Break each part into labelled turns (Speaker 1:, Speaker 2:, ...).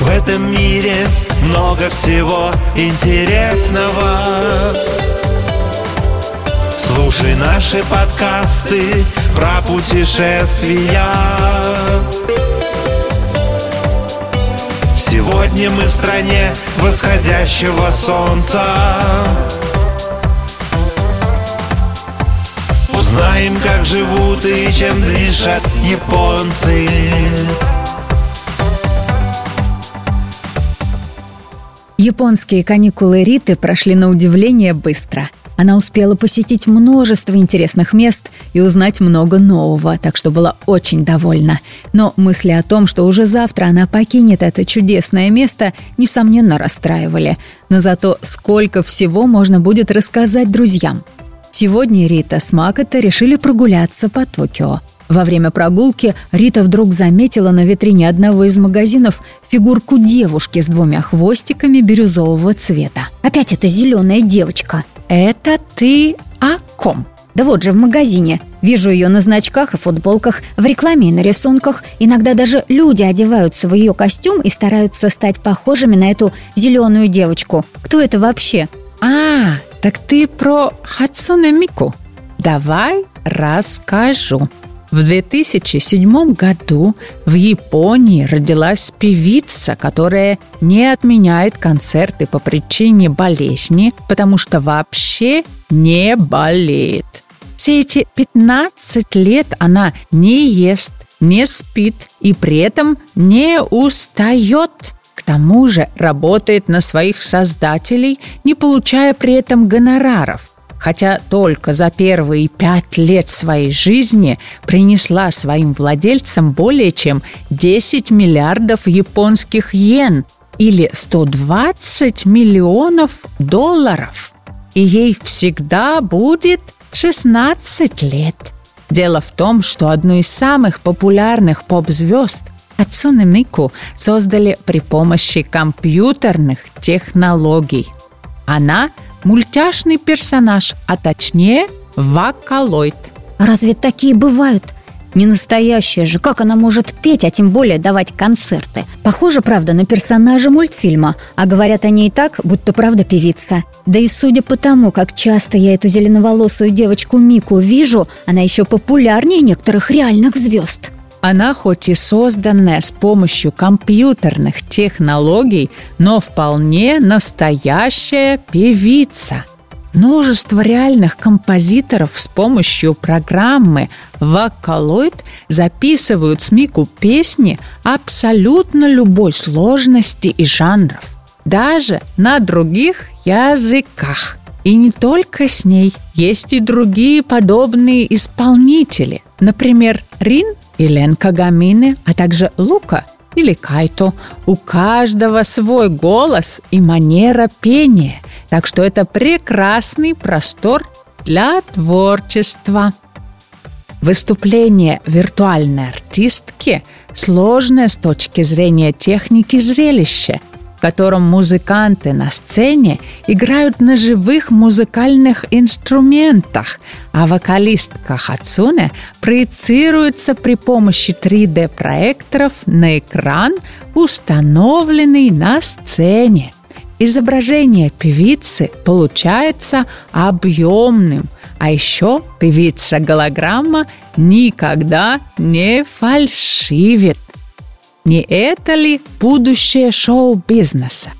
Speaker 1: В этом мире много всего интересного. Слушай наши подкасты про путешествия. Сегодня мы в стране восходящего солнца. Узнаем, как живут и чем дышат японцы
Speaker 2: Японские каникулы Риты прошли на удивление быстро. Она успела посетить множество интересных мест и узнать много нового, так что была очень довольна. Но мысли о том, что уже завтра она покинет это чудесное место, несомненно расстраивали. Но зато сколько всего можно будет рассказать друзьям. Сегодня Рита с Макото решили прогуляться по Токио – во время прогулки Рита вдруг заметила на витрине одного из магазинов фигурку девушки с двумя хвостиками бирюзового цвета.
Speaker 3: «Опять эта зеленая девочка!»
Speaker 2: «Это ты о ком?»
Speaker 3: Да вот же в магазине. Вижу ее на значках и футболках, в рекламе и на рисунках. Иногда даже люди одеваются в ее костюм и стараются стать похожими на эту зеленую девочку. Кто это вообще?
Speaker 2: А, так ты про Хацуне Мику. Давай расскажу. В 2007 году в Японии родилась певица, которая не отменяет концерты по причине болезни, потому что вообще не болеет. Все эти 15 лет она не ест, не спит и при этом не устает. К тому же работает на своих создателей, не получая при этом гонораров – хотя только за первые пять лет своей жизни принесла своим владельцам более чем 10 миллиардов японских йен или 120 миллионов долларов. И ей всегда будет 16 лет. Дело в том, что одну из самых популярных поп-звезд Ацуне Мику создали при помощи компьютерных технологий. Она – мультяшный персонаж, а точнее вокалоид.
Speaker 3: Разве такие бывают? Не настоящая же, как она может петь, а тем более давать концерты? Похоже, правда, на персонажа мультфильма, а говорят они и так, будто правда певица. Да и судя по тому, как часто я эту зеленоволосую девочку Мику вижу, она еще популярнее некоторых реальных звезд.
Speaker 2: Она хоть и созданная с помощью компьютерных технологий, но вполне настоящая певица. Множество реальных композиторов с помощью программы Vocaloid записывают с Мику песни абсолютно любой сложности и жанров, даже на других языках – и не только с ней. Есть и другие подобные исполнители. Например, Рин и Лен Кагамины, а также Лука или Кайто. У каждого свой голос и манера пения. Так что это прекрасный простор для творчества. Выступление виртуальной артистки сложное с точки зрения техники зрелища – в котором музыканты на сцене играют на живых музыкальных инструментах, а вокалистка Хацуне проецируется при помощи 3D-проекторов на экран, установленный на сцене. Изображение певицы получается объемным, а еще певица-голограмма никогда не фальшивит. Не это ли будущее шоу-бизнеса?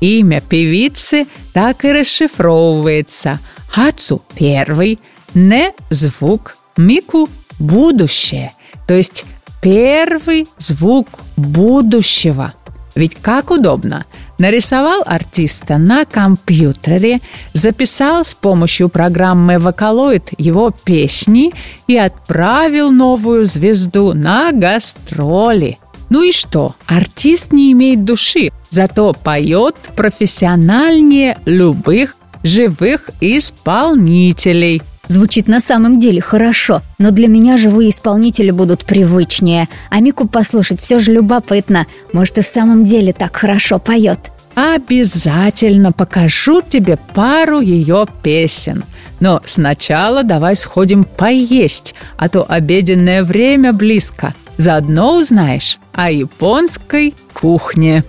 Speaker 2: Имя певицы так и расшифровывается. Хацу – первый, не – звук, мику – будущее. То есть первый звук будущего. Ведь как удобно. Нарисовал артиста на компьютере, записал с помощью программы «Вокалоид» его песни и отправил новую звезду на гастроли. Ну и что? Артист не имеет души, зато поет профессиональнее любых живых исполнителей.
Speaker 3: Звучит на самом деле хорошо, но для меня живые исполнители будут привычнее. А Мику послушать все же любопытно. Может, и в самом деле так хорошо поет.
Speaker 2: Обязательно покажу тебе пару ее песен. Но сначала давай сходим поесть, а то обеденное время близко. Заодно узнаешь о японской кухне.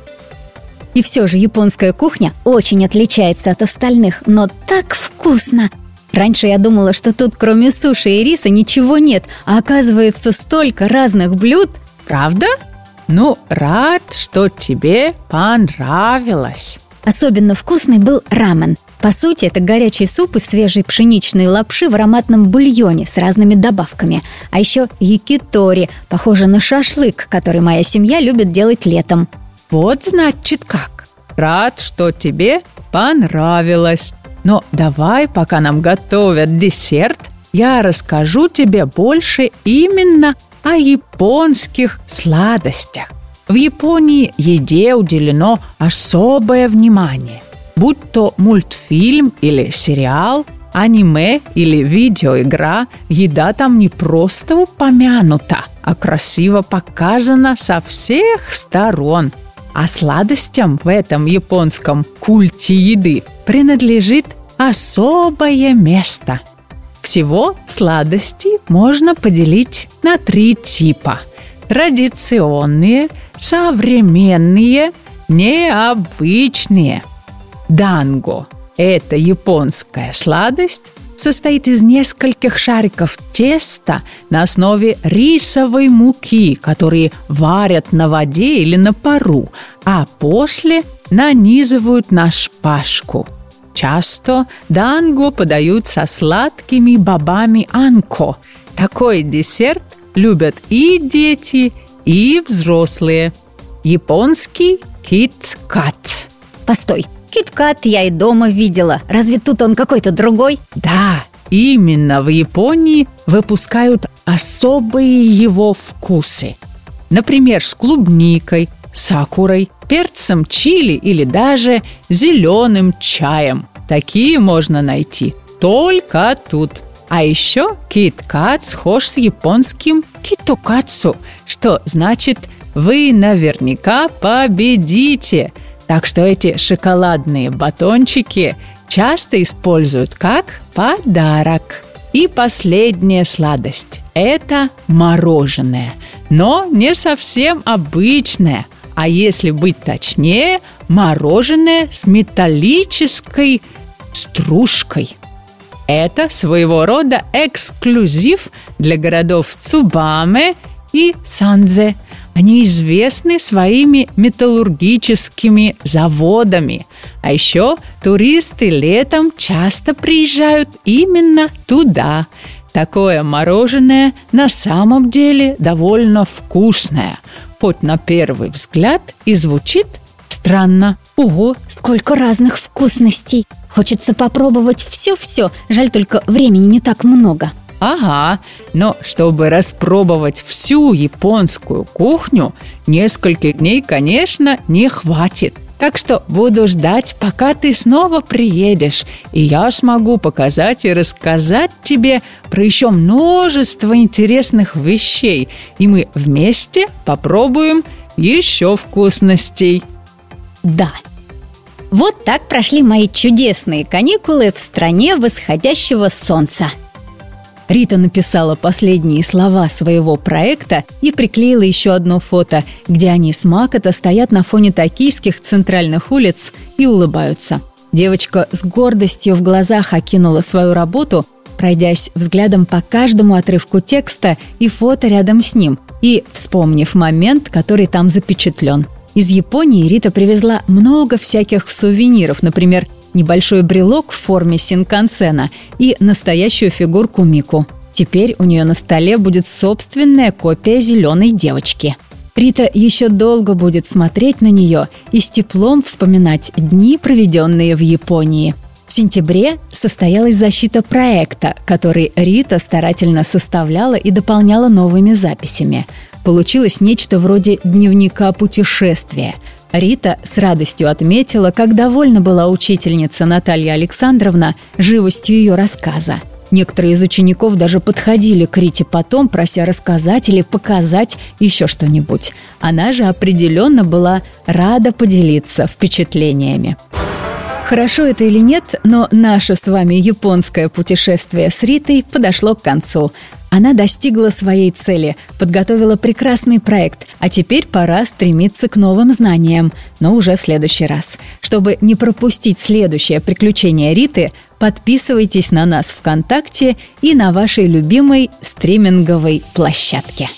Speaker 3: И все же японская кухня очень отличается от остальных, но так вкусно! Раньше я думала, что тут кроме суши и риса ничего нет, а оказывается столько разных блюд.
Speaker 2: Правда? Ну, рад, что тебе понравилось.
Speaker 3: Особенно вкусный был рамен. По сути, это горячий суп из свежей пшеничной лапши в ароматном бульоне с разными добавками. А еще якитори, похоже на шашлык, который моя семья любит делать летом.
Speaker 2: Вот значит как. Рад, что тебе понравилось. Но давай, пока нам готовят десерт, я расскажу тебе больше именно о японских сладостях. В Японии еде уделено особое внимание. Будь то мультфильм или сериал, аниме или видеоигра, еда там не просто упомянута, а красиво показана со всех сторон – а сладостям в этом японском культе еды принадлежит особое место. Всего сладости можно поделить на три типа. Традиционные, современные, необычные. Данго – это японская сладость, состоит из нескольких шариков теста на основе рисовой муки, которые варят на воде или на пару, а после нанизывают на шпажку. Часто данго подают со сладкими бобами анко. Такой десерт любят и дети, и взрослые. Японский кит-кат.
Speaker 3: Постой, Киткат я и дома видела. Разве тут он какой-то другой?
Speaker 2: Да, именно в Японии выпускают особые его вкусы. Например, с клубникой, сакурой, перцем чили или даже зеленым чаем. Такие можно найти только тут. А еще киткат схож с японским китокацу, что значит «вы наверняка победите», так что эти шоколадные батончики часто используют как подарок. И последняя сладость – это мороженое, но не совсем обычное, а если быть точнее, мороженое с металлической стружкой. Это своего рода эксклюзив для городов Цубаме и Санзе – они известны своими металлургическими заводами. А еще туристы летом часто приезжают именно туда. Такое мороженое на самом деле довольно вкусное, хоть на первый взгляд и звучит странно.
Speaker 3: Ого, сколько разных вкусностей! Хочется попробовать все-все, жаль только времени не так много.
Speaker 2: Ага, но чтобы распробовать всю японскую кухню, нескольких дней, конечно, не хватит. Так что буду ждать, пока ты снова приедешь, и я смогу показать и рассказать тебе про еще множество интересных вещей, и мы вместе попробуем еще вкусностей.
Speaker 3: Да. Вот так прошли мои чудесные каникулы в стране восходящего солнца.
Speaker 2: Рита написала последние слова своего проекта и приклеила еще одно фото, где они с Макота стоят на фоне токийских центральных улиц и улыбаются. Девочка с гордостью в глазах окинула свою работу, пройдясь взглядом по каждому отрывку текста и фото рядом с ним, и вспомнив момент, который там запечатлен. Из Японии Рита привезла много всяких сувениров, например, небольшой брелок в форме синкансена и настоящую фигурку Мику. Теперь у нее на столе будет собственная копия зеленой девочки. Рита еще долго будет смотреть на нее и с теплом вспоминать дни, проведенные в Японии. В сентябре состоялась защита проекта, который Рита старательно составляла и дополняла новыми записями. Получилось нечто вроде дневника путешествия – Рита с радостью отметила, как довольна была учительница Наталья Александровна живостью ее рассказа. Некоторые из учеников даже подходили к Рите потом, прося рассказать или показать еще что-нибудь. Она же определенно была рада поделиться впечатлениями. Хорошо это или нет, но наше с вами японское путешествие с Ритой подошло к концу. Она достигла своей цели, подготовила прекрасный проект, а теперь пора стремиться к новым знаниям, но уже в следующий раз. Чтобы не пропустить следующее приключение Риты, подписывайтесь на нас ВКонтакте и на вашей любимой стриминговой площадке.